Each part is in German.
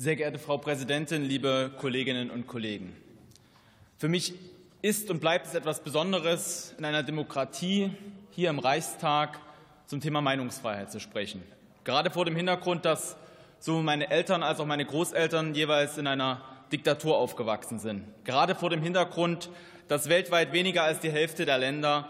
Sehr geehrte Frau Präsidentin, liebe Kolleginnen und Kollegen! Für mich ist und bleibt es etwas Besonderes, in einer Demokratie hier im Reichstag zum Thema Meinungsfreiheit zu sprechen. Gerade vor dem Hintergrund, dass sowohl meine Eltern als auch meine Großeltern jeweils in einer Diktatur aufgewachsen sind. Gerade vor dem Hintergrund, dass weltweit weniger als die Hälfte der Länder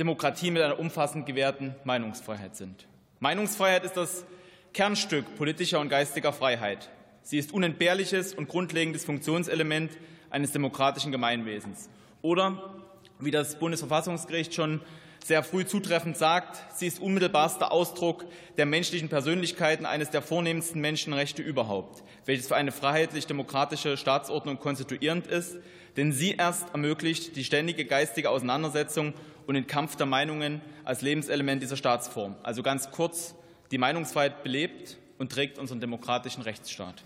Demokratie mit einer umfassend gewährten Meinungsfreiheit sind. Meinungsfreiheit ist das Kernstück politischer und geistiger Freiheit. Sie ist unentbehrliches und grundlegendes Funktionselement eines demokratischen Gemeinwesens. Oder, wie das Bundesverfassungsgericht schon sehr früh zutreffend sagt, sie ist unmittelbarster Ausdruck der menschlichen Persönlichkeiten eines der vornehmsten Menschenrechte überhaupt, welches für eine freiheitlich-demokratische Staatsordnung konstituierend ist, denn sie erst ermöglicht die ständige geistige Auseinandersetzung und den Kampf der Meinungen als Lebenselement dieser Staatsform. Also ganz kurz, die Meinungsfreiheit belebt und trägt unseren demokratischen Rechtsstaat.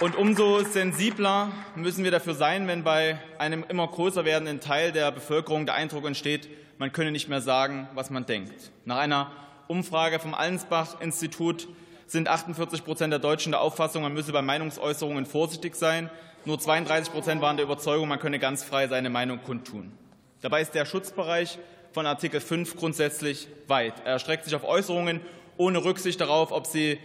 Und umso sensibler müssen wir dafür sein, wenn bei einem immer größer werdenden Teil der Bevölkerung der Eindruck entsteht, man könne nicht mehr sagen, was man denkt. Nach einer Umfrage vom Allensbach-Institut sind 48 Prozent der Deutschen der Auffassung, man müsse bei Meinungsäußerungen vorsichtig sein. Nur 32 Prozent waren der Überzeugung, man könne ganz frei seine Meinung kundtun. Dabei ist der Schutzbereich von Artikel 5 grundsätzlich weit. Er erstreckt sich auf Äußerungen ohne Rücksicht darauf, ob sie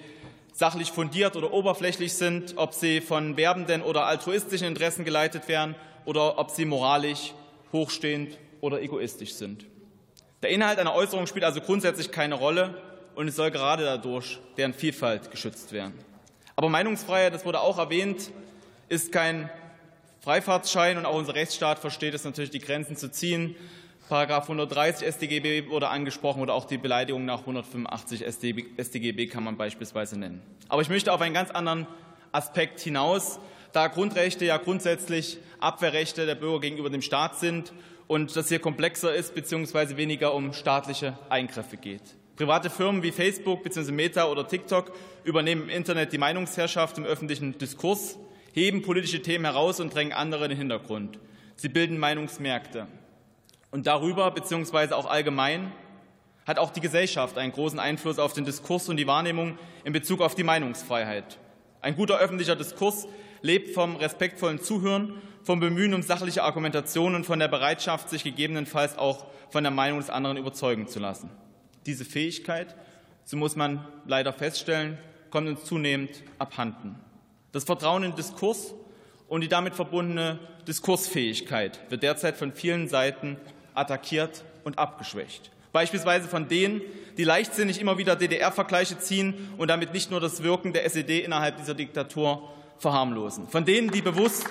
sachlich fundiert oder oberflächlich sind, ob sie von werbenden oder altruistischen Interessen geleitet werden oder ob sie moralisch hochstehend oder egoistisch sind. Der Inhalt einer Äußerung spielt also grundsätzlich keine Rolle und es soll gerade dadurch deren Vielfalt geschützt werden. Aber Meinungsfreiheit, das wurde auch erwähnt, ist kein Freifahrtschein und auch unser Rechtsstaat versteht es natürlich, die Grenzen zu ziehen. Paragraph 130 StGB wurde angesprochen oder auch die Beleidigung nach 185 StGB kann man beispielsweise nennen. Aber ich möchte auf einen ganz anderen Aspekt hinaus, da Grundrechte ja grundsätzlich Abwehrrechte der Bürger gegenüber dem Staat sind und das hier komplexer ist bzw. weniger um staatliche Eingriffe geht. Private Firmen wie Facebook bzw. Meta oder TikTok übernehmen im Internet die Meinungsherrschaft im öffentlichen Diskurs, heben politische Themen heraus und drängen andere in den Hintergrund. Sie bilden Meinungsmärkte. Und darüber, beziehungsweise auch allgemein, hat auch die Gesellschaft einen großen Einfluss auf den Diskurs und die Wahrnehmung in Bezug auf die Meinungsfreiheit. Ein guter öffentlicher Diskurs lebt vom respektvollen Zuhören, vom Bemühen um sachliche Argumentation und von der Bereitschaft, sich gegebenenfalls auch von der Meinung des anderen überzeugen zu lassen. Diese Fähigkeit, so muss man leider feststellen, kommt uns zunehmend abhanden. Das Vertrauen in Diskurs und die damit verbundene Diskursfähigkeit wird derzeit von vielen Seiten attackiert und abgeschwächt. Beispielsweise von denen, die leichtsinnig immer wieder DDR-Vergleiche ziehen und damit nicht nur das Wirken der SED innerhalb dieser Diktatur verharmlosen. Von denen, die bewusst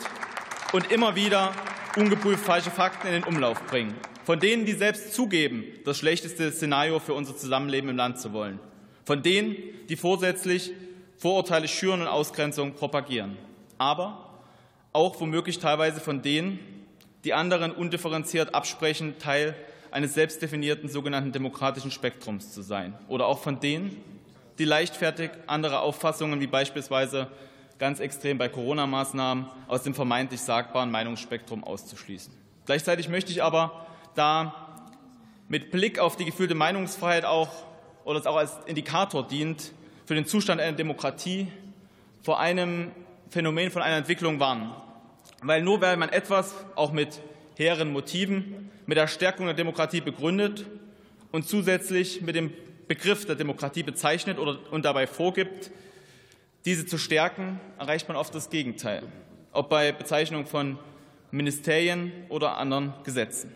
und immer wieder ungeprüft falsche Fakten in den Umlauf bringen. Von denen, die selbst zugeben, das schlechteste Szenario für unser Zusammenleben im Land zu wollen. Von denen, die vorsätzlich Vorurteile schüren und Ausgrenzung propagieren. Aber auch womöglich teilweise von denen, die anderen undifferenziert absprechen, Teil eines selbstdefinierten sogenannten demokratischen Spektrums zu sein. Oder auch von denen, die leichtfertig andere Auffassungen, wie beispielsweise ganz extrem bei Corona-Maßnahmen, aus dem vermeintlich sagbaren Meinungsspektrum auszuschließen. Gleichzeitig möchte ich aber da mit Blick auf die gefühlte Meinungsfreiheit auch oder es auch als Indikator dient für den Zustand einer Demokratie vor einem Phänomen von einer Entwicklung warnen, weil nur weil man etwas auch mit hehren Motiven, mit der Stärkung der Demokratie begründet und zusätzlich mit dem Begriff der Demokratie bezeichnet und dabei vorgibt, diese zu stärken, erreicht man oft das Gegenteil, ob bei Bezeichnung von Ministerien oder anderen Gesetzen.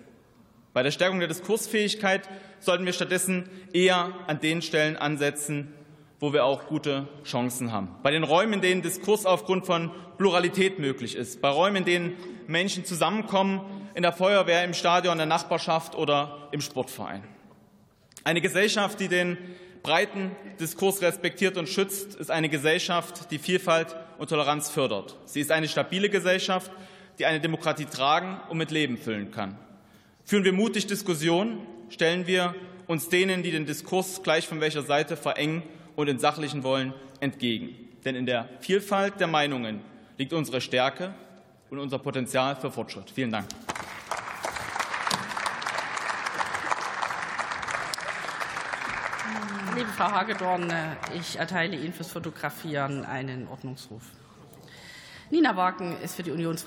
Bei der Stärkung der Diskursfähigkeit sollten wir stattdessen eher an den Stellen ansetzen, wo wir auch gute Chancen haben. Bei den Räumen, in denen Diskurs aufgrund von Pluralität möglich ist, bei Räumen, in denen Menschen zusammenkommen, in der Feuerwehr, im Stadion, in der Nachbarschaft oder im Sportverein. Eine Gesellschaft, die den breiten Diskurs respektiert und schützt, ist eine Gesellschaft, die Vielfalt und Toleranz fördert. Sie ist eine stabile Gesellschaft, die eine Demokratie tragen und mit Leben füllen kann. Führen wir mutig Diskussionen, stellen wir uns denen, die den Diskurs gleich von welcher Seite verengen und in sachlichen Wollen entgegen. Denn in der Vielfalt der Meinungen liegt unsere Stärke und unser Potenzial für Fortschritt. Vielen Dank. liebe Frau Hagedorn, ich erteile Ihnen fürs Fotografieren einen Ordnungsruf. Nina Wagen ist für die Unionsfraktion